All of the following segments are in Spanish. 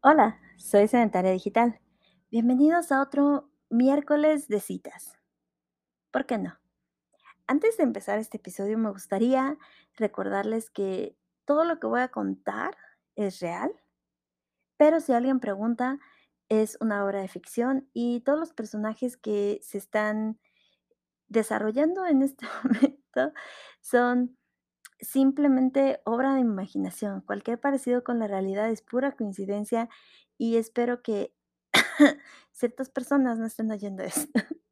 Hola, soy Sedentaria Digital. Bienvenidos a otro miércoles de citas. ¿Por qué no? Antes de empezar este episodio, me gustaría recordarles que todo lo que voy a contar es real, pero si alguien pregunta, es una obra de ficción y todos los personajes que se están desarrollando en este momento son simplemente obra de imaginación. Cualquier parecido con la realidad es pura coincidencia y espero que ciertas personas no estén oyendo esto.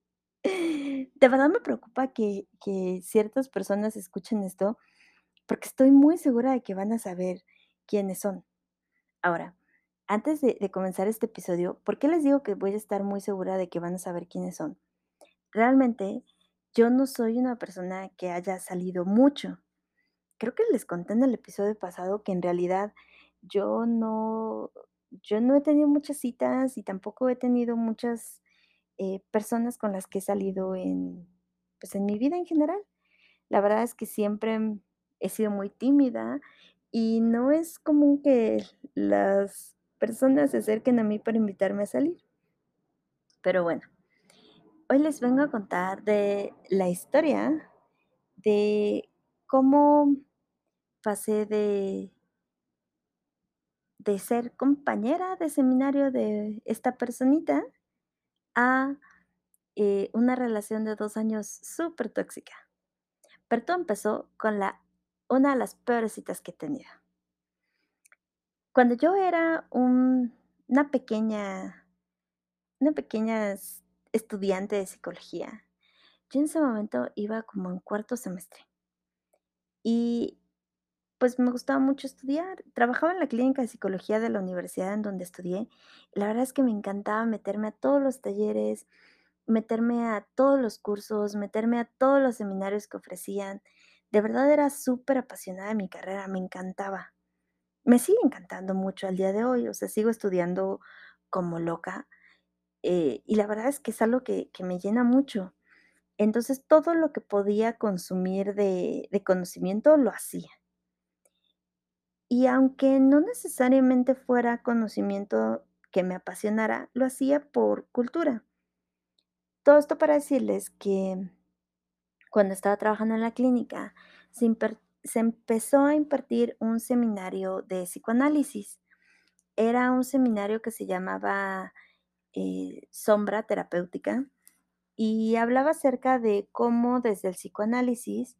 De verdad me preocupa que que ciertas personas escuchen esto, porque estoy muy segura de que van a saber quiénes son. Ahora, antes de de comenzar este episodio, ¿por qué les digo que voy a estar muy segura de que van a saber quiénes son? Realmente, yo no soy una persona que haya salido mucho. Creo que les conté en el episodio pasado que en realidad yo no yo no he tenido muchas citas y tampoco he tenido muchas, eh, personas con las que he salido en, pues, en mi vida en general. La verdad es que siempre he sido muy tímida y no es común que las personas se acerquen a mí para invitarme a salir. Pero bueno, hoy les vengo a contar de la historia de cómo pasé de de ser compañera de seminario de esta personita a, eh, una relación de 2 años supertóxica. Pero todo empezó con la una de las peores citas que he tenido. Cuando yo era un una pequeña una pequeña estudiante de psicología, yo en ese momento iba como en cuarto semestre. Y, pues, me gustaba mucho estudiar. Trabajaba en la clínica de psicología de la universidad en donde estudié. La verdad es que me encantaba meterme a todos los talleres, meterme a todos los cursos, meterme a todos los seminarios que ofrecían. De verdad era superapasionada de mi carrera, me encantaba. Me sigue encantando mucho al día de hoy, o sea, sigo estudiando como loca, eh, y la verdad es que es algo que que me llena mucho. Entonces, todo lo que podía consumir de conocimiento lo hacía. Y aunque no necesariamente fuera conocimiento que me apasionara, lo hacía por cultura. Todo esto para decirles que cuando estaba trabajando en la clínica, se empezó a impartir un seminario de psicoanálisis. Era un seminario que se llamaba, eh, Sombra Terapéutica, y hablaba acerca de cómo desde el psicoanálisis,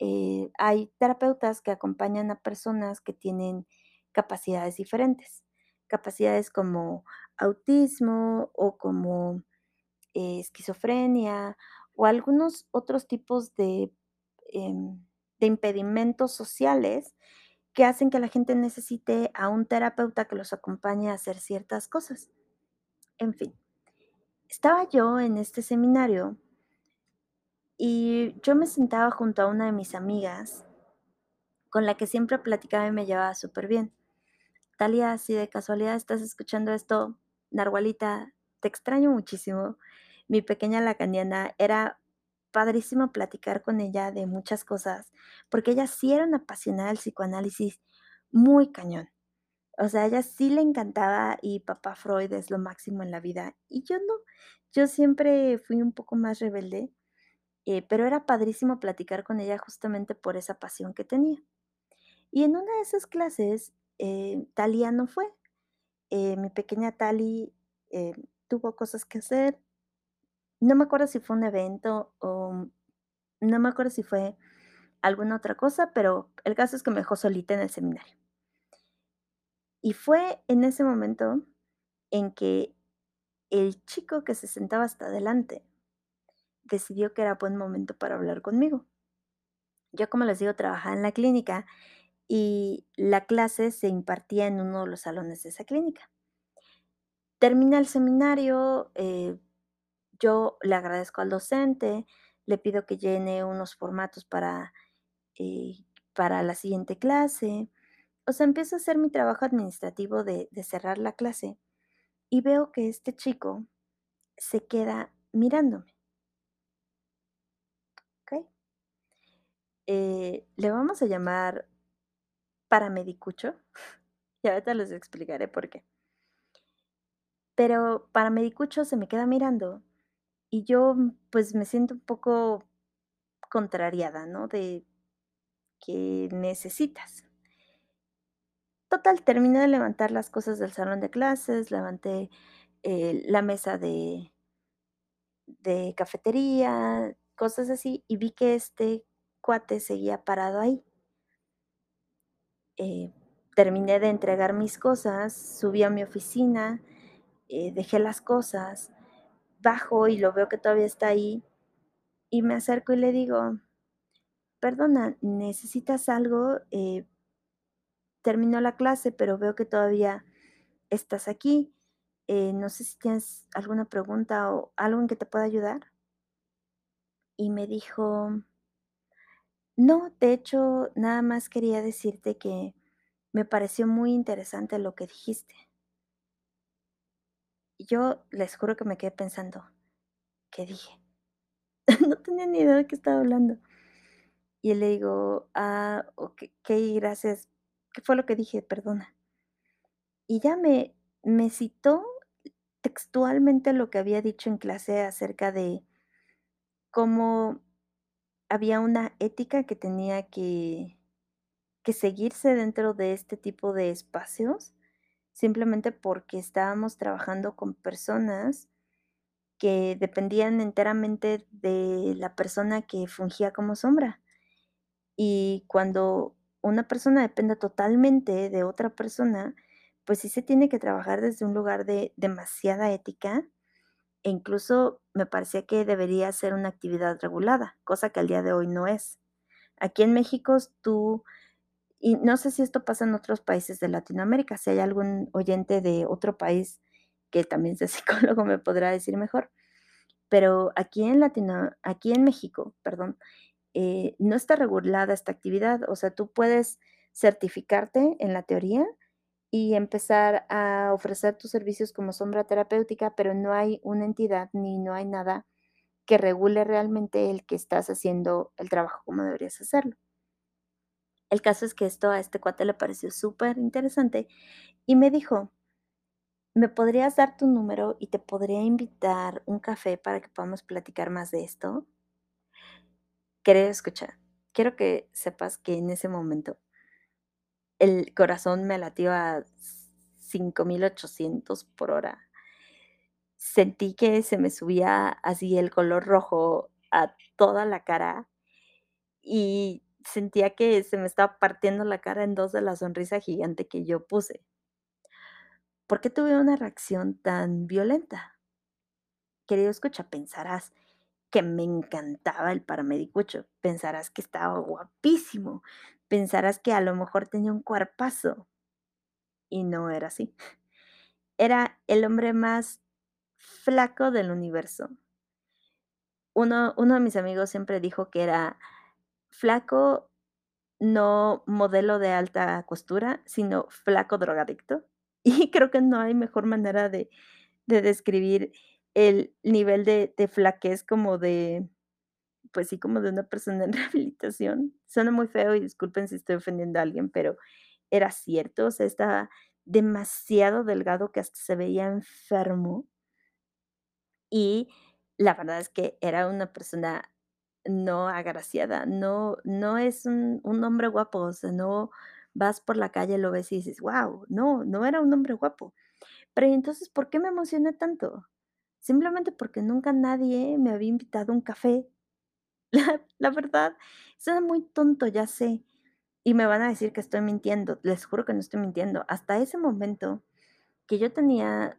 eh, hay terapeutas que acompañan a personas que tienen capacidades diferentes, capacidades como autismo o como esquizofrenia o algunos otros tipos de, em, de impedimentos sociales que hacen que la gente necesite a un terapeuta que los acompañe a hacer ciertas cosas. En fin, estaba yo en este seminario y yo me sentaba junto a una de mis amigas con la que siempre platicaba y me llevaba superbién. Talia, si de casualidad estás escuchando esto, narwhalita, te extraño muchísimo. Mi pequeña lacaniana, era padrísimo platicar con ella de muchas cosas, porque ella sí era una apasionada del psicoanálisis muy cañón. O sea, a ella sí le encantaba y papá Freud es lo máximo en la vida, y yo no. Yo siempre fui un poco más rebelde, eh, pero era padrísimo platicar con ella justamente por esa pasión que tenía. Y en una de esas clases, eh, Talia no fue. Eh, mi pequeña Tali, eh, tuvo cosas que hacer. No me acuerdo si fue un evento o no me acuerdo si fue alguna otra cosa, pero el caso es que me dejó solita en el seminario. Y fue en ese momento en que el chico que se sentaba hasta adelante decidió que era buen momento para hablar conmigo. Yo, como les digo, trabajaba en la clínica y la clase se impartía en uno de los salones de esa clínica. Termina el seminario, eh, yo le agradezco al docente, le pido que llene unos formatos para, eh, para la siguiente clase. O sea, empiezo a hacer mi trabajo administrativo de de cerrar la clase, y veo que este chico se queda mirándome. ¿Okey? Eh, le vamos a llamar paramedicucho, y ahorita les explicaré por qué. Pero Paramedicucho se me queda mirando y yo, pues, me siento un poco contrariada, ¿no? De, ¿qué necesitas? Total, terminé de levantar las cosas del salón de clases, levanté, eh, la mesa de cafetería, cosas así, y vi que este cuate seguía parado ahí. Eh, terminé de entregar mis cosas, subí a mi oficina, eh, dejé las cosas, bajo y lo veo que todavía está ahí, y me acerco y le digo: "Perdona, ¿necesitas algo? Eh" "terminó la clase, pero veo que todavía estás aquí, eh, no sé si tienes alguna pregunta o algo en que te pueda ayudar". Y me dijo "No, de hecho, nada más quería decirte que me pareció muy interesante lo que dijiste". Yo les juro que me quedé pensando, ¿qué dije? No tenía ni idea de qué estaba hablando. Y le digo: "Ah, okey, gracias, ¿qué fue lo que dije? Perdona". Y ya me me citó textualmente lo que había dicho en clase acerca de cómo había una ética que tenía que que seguirse dentro de este tipo de espacios, simplemente porque estábamos trabajando con personas que dependían enteramente de la persona que fungía como sombra. Y cuando una persona depende totalmente de otra persona, pues sí se tiene que trabajar desde un lugar de demasiada ética, e incluso me parecía que debería ser una actividad regulada, cosa que al día de hoy no es. Aquí en México tú y no sé si esto pasa en otros países de Latinoamérica, si hay algún oyente de otro país que también sea psicólogo me podrá decir mejor, pero aquí en Latino aquí en México, perdón, eh, no está regulada esta actividad, o sea, tú puedes certificarte en la teoría y empezar a ofrecer tus servicios como sombra terapéutica, pero no hay una entidad ni no hay nada que regule realmente el que estás haciendo el trabajo como deberías hacerlo. El caso es que esto a este cuate le pareció superinteresante y me dijo ¿me podrías dar tu número y te podría invitar un café para que podamos platicar más de esto? Querido escucha, quiero que sepas que en ese momento el corazón me latió a 5800 por hora. Sentí que se me subía así el color rojo a toda la cara y sentía que se me estaba partiendo la cara en 2 de la sonrisa gigante que yo puse. ¿Por qué tuve una reacción tan violenta? Querido escucha, pensarás que me encantaba el Paramedicucho, pensarás que estaba guapísimo, pensarás que a lo mejor tenía un cuerpazo. Y no era así. Era el hombre más flaco del universo. Uno uno de mis amigos siempre dijo que era flaco, no modelo de alta costura, sino flaco drogadicto. Y creo que no hay mejor manera de de describir el nivel de de flaquez como de, pues sí, como de una persona en rehabilitación. Suena muy feo y disculpen si estoy ofendiendo a alguien, pero era cierto, o sea, estaba demasiado delgado que hasta se veía enfermo. Y la verdad es que era una persona no agraciada, no no es un un hombre guapo, o sea, no vas por la calle, lo ves y dices: "Guau", no, no era un hombre guapo. Pero, ¿y entonces por qué me emocioné tanto? Simplemente porque nunca nadie me había invitado a un café. La la verdad, suena muy tonto, ya sé, y me van a decir que estoy mintiendo, les juro que no estoy mintiendo. Hasta ese momento, que yo tenía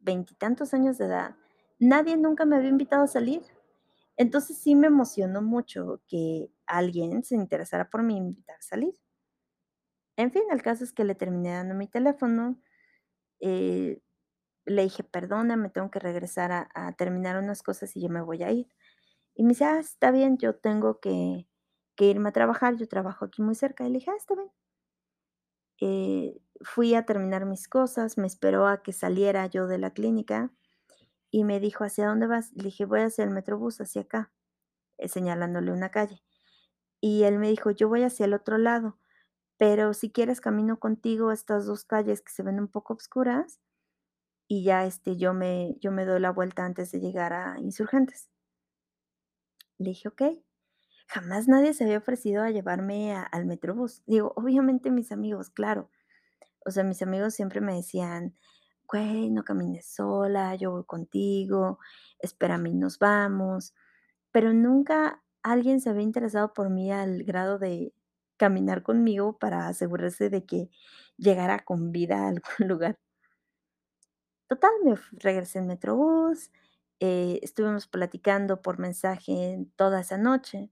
veintitantos años de edad, nadie nunca me había invitado a salir. Entonces, sí me emocionó mucho que alguien se interesara por mí invitar a salir. En fin, el caso es que le terminé dando mi teléfono, eh, le dije: "Perdona, me tengo que regresar a terminar unas cosas y yo me voy a ir". Y me dice: "Ah, está bien, yo tengo que que irme a trabajar, yo trabajo aquí muy cerca". Y le dije: "Ah, está bien". Eh, fui a terminar mis cosas, me esperó a que saliera yo de la clínica y me dijo: "¿Hacia dónde vas?". Le dije: "Voy hacia el Metrobús, hacia acá", eh, señalándole una calle. Y él me dijo: "Yo voy hacia el otro lado, pero si quieres camino contigo estas 2 calles que se ven un poco oscuras". Y ya, este, yo me yo me doy la vuelta antes de llegar a Insurgentes. Le dije: "Okey". Jamás nadie se había ofrecido a llevarme al Metrobús. Digo, obviamente mis amigos, claro. O sea, mis amigos siempre me decían: "Güey, no camines sola, yo voy contigo, espérame y nos vamos". Pero nunca alguien se había interesado por mí al grado de caminar conmigo para asegurarse de que llegara con vida a algún lugar. Total, me regresé en Metrobús, eh, estuvimos platicando por mensaje toda esa noche,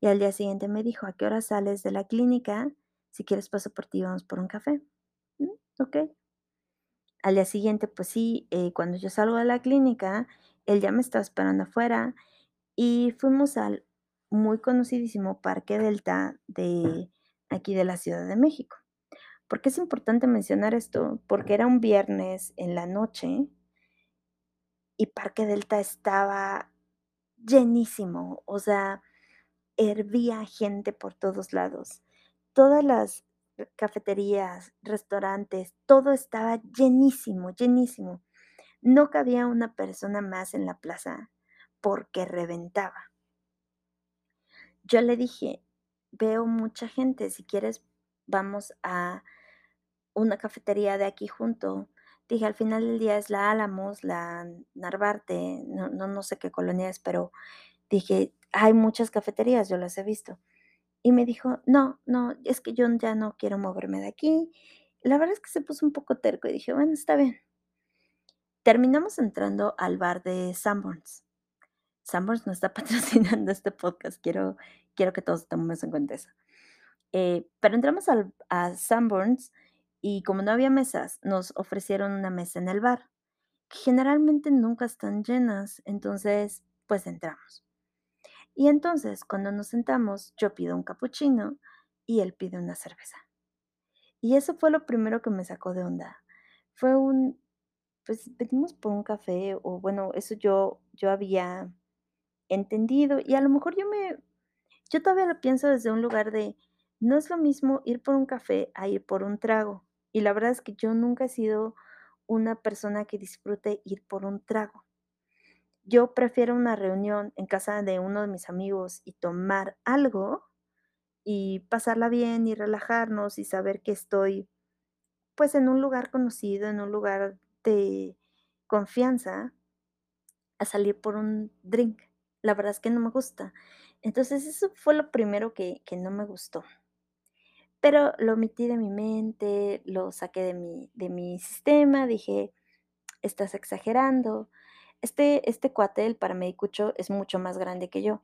y al día siguiente me dijo: "¿A qué hora sales de la clínica? Si quieres paso por ti vamos por un café". Mm, okey. Al día siguiente, pues sí, eh, cuando yo salgo de la clínica, él ya me estaba esperando afuera y fuimos al muy conocidísimo Parque Delta de aquí de la Ciudad de México. ¿Por qué es importante mencionar esto? Porque era un viernes en la noche y Parque Delta estaba llenísimo, o sea, hervía gente por todos lados. Todas las cafeterías, restaurantes, todo estaba llenísimo, llenísimo. No cabía una persona más en la plaza porque reventaba. Yo le dije: "Veo mucha gente, si quieres vamos a una cafetería de aquí junto". Dije: "Al final del día es la Álamos, la Narvarte", no no no sé qué colonia es, pero dije: "Hay muchas cafeterías, yo las he visto". Y me dijo: "No, no, es que yo ya no quiero moverme de aquí". La verdad es que se puso un poco terco y dije: "Bueno, está bien". Terminamos entrando al bar de Sanborns. Sanborns no está patrocinando este podcast, quiero quiero que todos tomemos en cuenta eso. Eh, pero entramos al a Sanborns y como no había mesas, nos ofrecieron una mesa en el bar, que generalmente nunca están llenas, entonces, pues entramos. Y entonces, cuando nos sentamos, yo pido un capuchino y él pide una cerveza. Y eso fue lo primero que me sacó de onda. Fue un, pues pedimos por un café, o bueno, eso yo yo había entendido, y a lo mejor yo me yo todavía lo pienso desde un lugar de, no es lo mismo ir por un café a ir por un trago. Y la verdad es que yo nunca he sido una persona que disfrute ir por un trago. Yo prefiero una reunión en casa de uno de mis amigos y tomar algo, y pasarla bien y relajarnos y saber que estoy, pues, en un lugar conocido, en un lugar de confianza, a salir por un drink. La verdad es que no me gusta. Entonces, eso fue lo primero que que no me gustó. Pero lo omití de mi mente, lo saqué de mi de mi sistema, dije: "Estás exagerando". Este este cuate, el paramédicucho, es mucho más grande que yo.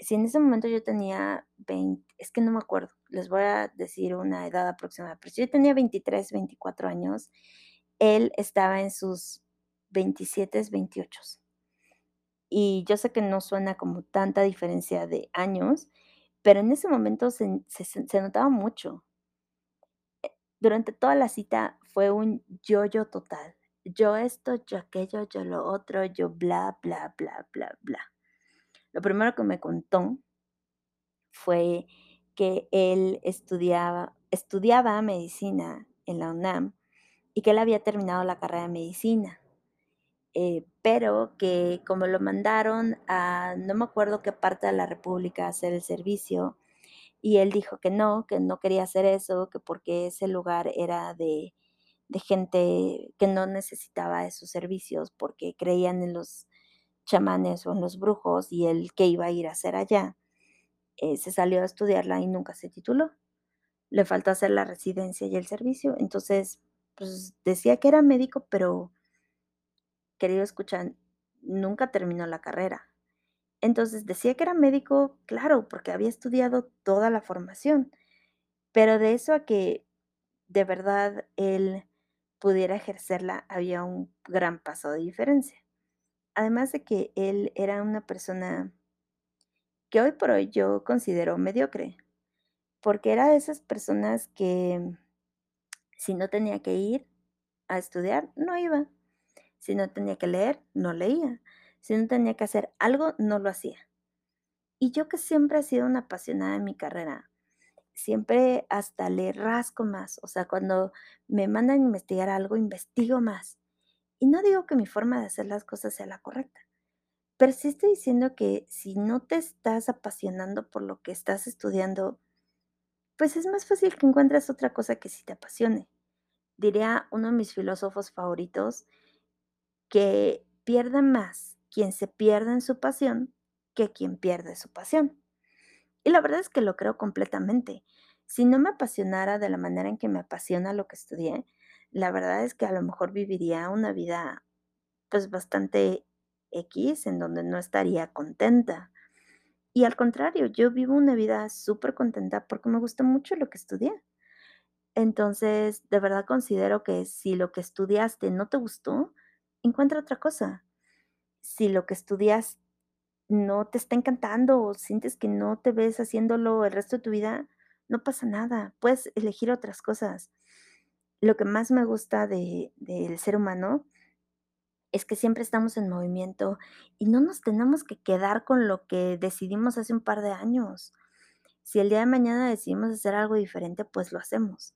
Si en ese momento yo tenía vein es que no me acuerdo, les voy a decir una edad aproximada, pero si yo tenía 23, 24 años, él estaba en sus 27, 28. Y yo sé que no suena como tanta diferencia de años, pero en ese momento se se notaba mucho. Eh, durante toda la cita fue un yo-yo total. Yo esto, yo aquello, yo lo otro, yo bla, bla, bla, bla, bla. Lo primero que me contó fue que él estudiaba estudiaba medicina en la UNAM y que él había terminado la carrera de medicina, eh, pero que como lo mandaron a no me acuerdo qué parte de la república a hacer el servicio, y él dijo que no, que no quería hacer eso, que porque ese lugar era de de gente que no necesitaba esos servicios, porque creían en los chamanes o en los brujos, y él, ¿qué iba a ir a hacer allá? Eh, se salió a estudiarla y nunca se tituló. Le faltó hacer la residencia y el servicio. Entonces, pues, decía que era médico, pero querido escuchan, nunca terminó la carrera. Entonces, decía que era médico, claro, porque había estudiado toda la formación, pero de eso a que de verdad él pudiera ejercerla, había un gran paso de diferencia. Además de que él era una persona que hoy por hoy yo considero mediocre, porque era de esas personas que si no tenía que ir a estudiar, no iba. Si no tenía que leer, no leía. Si no tenía que hacer algo, no lo hacía. Y yo que siempre he sido una apasionada en mi carrera, siempre hasta le rasco más, o sea, cuando me mandan a investigar algo, investigo más. Y no digo que mi forma de hacer las cosas sea la correcta, pero sí estoy diciendo que si no te estás apasionando por lo que estás estudiando, pues es más fácil que encuentres otra cosa que sí te apasione. Diría uno de mis filósofos favoritos que pierde más quien se pierde en su pasión que quien pierde su pasión. Y la verdad es que lo creo completamente. Si no me apasionara de la manera en que me apasiona lo que estudié, la verdad es que a lo mejor viviría una vida pues bastante X en donde no estaría contenta. Y al contrario, yo vivo una vida súper contenta porque me gusta mucho lo que estudié. Entonces, de verdad considero que si lo que estudiaste no te gustó, encuentra otra cosa. Si lo que estudias no te está encantando o sientes que no te ves haciéndolo el resto de tu vida, no pasa nada, puedes elegir otras cosas. Lo que más me gusta de, del ser humano es que siempre estamos en movimiento y no nos tenemos que quedar con lo que decidimos hace un par de años. Si el día de mañana decidimos hacer algo diferente, pues lo hacemos.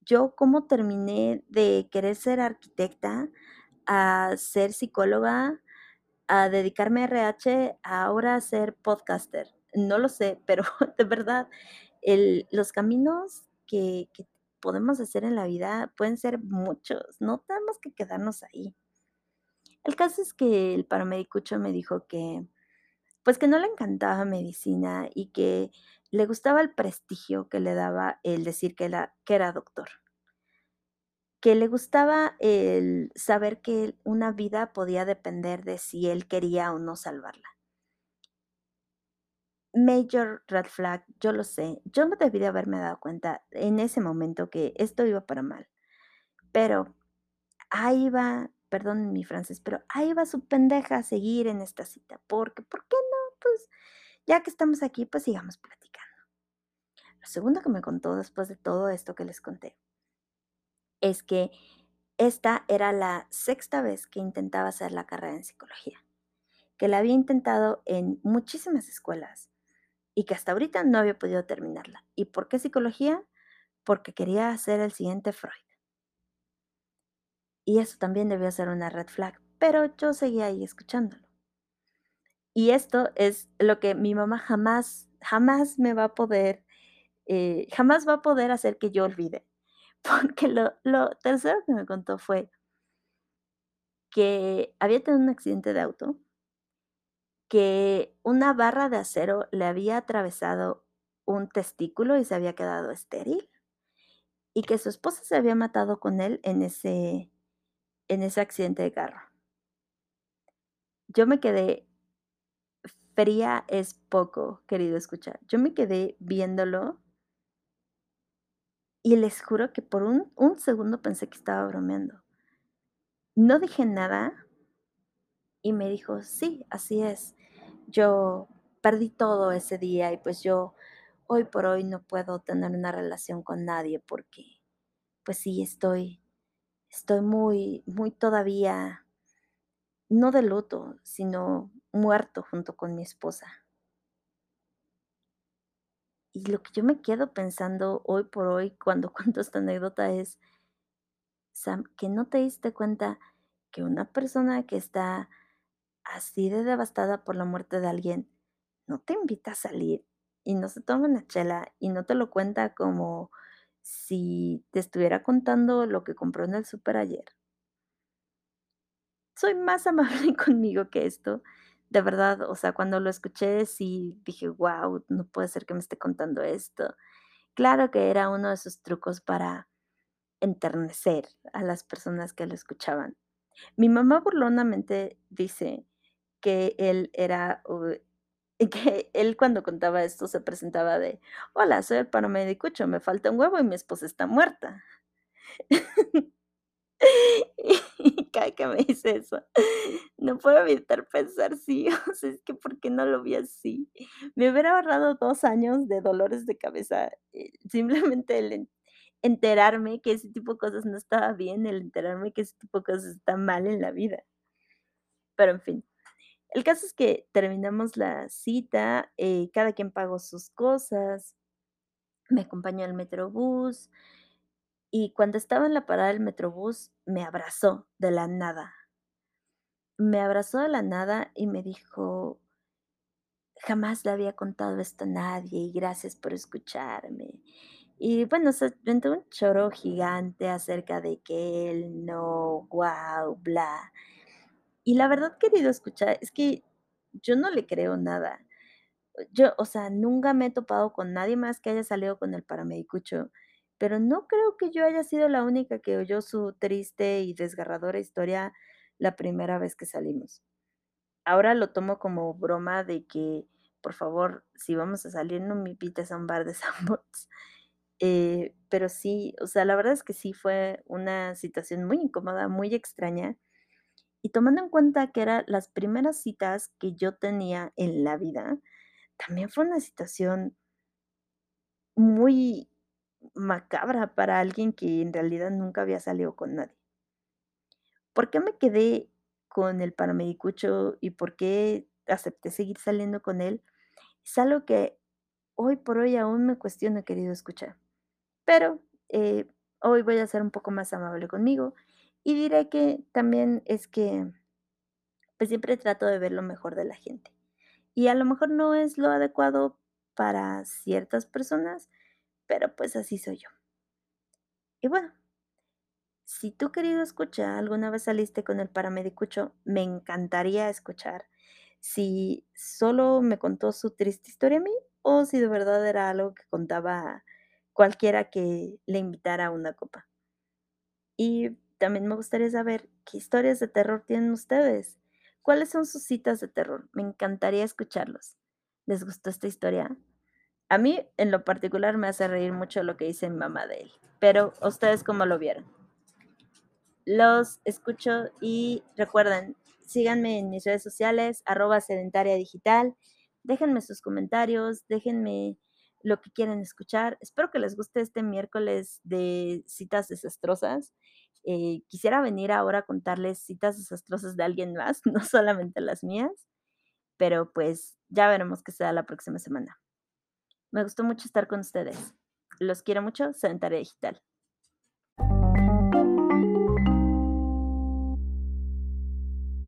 Yo, ¿cómo terminé de querer ser arquitecta a ser psicóloga, a dedicarme a RH, a ahora a ser podcaster? No lo sé, pero de verdad, los caminos que, que podemos hacer en la vida pueden ser muchos, no tenemos que quedarnos ahí. El caso es que el paramédicucho me dijo que, pues que no le encantaba medicina y que le gustaba el prestigio que le daba el decir que era, que era doctor. Que le gustaba el saber que una vida podía depender de si él quería o no salvarla. Major red flag, yo lo sé. Yo no debí de haberme dado cuenta en ese momento que esto iba para mal. Pero ahí va, perdón mi francés, pero ahí va su pendeja a seguir en esta cita. Porque, ¿por qué no? Pues ya que estamos aquí, pues sigamos platicando. Lo segundo que me contó después de todo esto que les conté es que esta era la sexta vez que intentaba hacer la carrera en psicología, que la había intentado en muchísimas escuelas y que hasta ahorita no había podido terminarla. ¿Y por qué psicología? Porque quería hacer el siguiente Freud. Y eso también debió ser una red flag, pero yo seguía ahí escuchándolo. Y esto es lo que mi mamá jamás, jamás me va a poder, eh, jamás va a poder hacer que yo olvide. Porque lo, tercero que me contó fue que había tenido un accidente de auto que una barra de acero le había atravesado un testículo y se había quedado estéril, y que su esposa se había matado con él en ese, en ese accidente de carro. Yo me quedé fría es poco, querido escuchar. Yo me quedé viéndolo y les juro que por un, un segundo pensé que estaba bromeando. No dije nada y me dijo, sí, así es yo perdí todo ese día y pues yo hoy por hoy no puedo tener una relación con nadie porque pues sí estoy estoy muy muy todavía no de luto, sino muerto junto con mi esposa. Y lo que yo me quedo pensando hoy por hoy cuando cuento esta anécdota es, Sam, que no te diste cuenta que una persona que está así de devastada por la muerte de alguien, no te invita a salir y no se toma una chela y no te lo cuenta como si te estuviera contando lo que compró en el súper ayer. Soy más amable conmigo que esto. De verdad, o sea, cuando lo escuché sí dije, wow, no puede ser que me esté contando esto. Claro que era uno de esos trucos para enternecer a las personas que lo escuchaban. Mi mamá burlonamente dice que él era, que él cuando contaba esto se presentaba de, hola, soy el paramédicucho, me falta un huevo y mi esposa está muerta. cada que me dice eso, no puedo evitar pensar, sí, o sea, es que ¿por qué no lo vi así? Me hubiera ahorrado dos años de dolores de cabeza, eh, simplemente el enterarme que ese tipo de cosas no estaba bien, el enterarme que ese tipo de cosas está mal en la vida. Pero en fin, el caso es que terminamos la cita, eh, cada quien pagó sus cosas, me acompañó al metrobús Y cuando estaba en la parada del Metrobús, me abrazó de la nada. Me abrazó de la nada y me dijo: "Jamás le había contado esto a nadie y gracias por escucharme". Y bueno, se aventó un choro gigante acerca de que él no, guau, bla. Y la verdad, querido escucha, es que yo no le creo nada. Yo, o sea, nunca me he topado con nadie más que haya salido con el paramedicucho, pero no creo que yo haya sido la única que oyó su triste y desgarradora historia la primera vez que salimos. Ahora lo tomo como broma de que, por favor, si vamos a salir, no me invites a un bar de Sanborns. Eh, pero sí, o sea, la verdad es que sí fue una situación muy incómoda, muy extraña. Y tomando en cuenta que eran las primeras citas que yo tenía en la vida, también fue una situación muy macabra para alguien que en realidad nunca había salido con nadie. ¿Por qué me quedé con el paramedicucho y por qué acepté seguir saliendo con él? Es algo que hoy por hoy aún me cuestiono, querido escuchar. Pero, eh, hoy voy a ser un poco más amable conmigo y diré que también es que, pues, siempre trato de ver lo mejor de la gente. Y a lo mejor no es lo adecuado para ciertas personas, pero, pues, así soy yo. Y bueno, si tú, querido escucha, alguna vez saliste con el paramedicucho, me encantaría escuchar si solo me contó su triste historia a mí, o si de verdad era algo que contaba cualquiera que le invitara a una copa. Y también me gustaría saber, ¿qué historias de terror tienen ustedes? ¿Cuáles son sus citas de terror? Me encantaría escucharlos. ¿Les gustó esta historia? A mí, en lo particular, me hace reír mucho lo que dice mi mamá de él, pero, ¿ustedes cómo lo vieron? Los escucho y recuerden, síganme en mis redes sociales, arroba sedentaria digital, déjenme sus comentarios, déjenme lo que quieren escuchar. Espero que les guste este miércoles de citas desastrosas. Eh, quisiera venir ahora a contarles citas desastrosas de alguien más, no solamente las mías, pero pues ya veremos qué será la próxima semana. Me gustó mucho estar con ustedes. Los quiero mucho, Sedentaria Digital.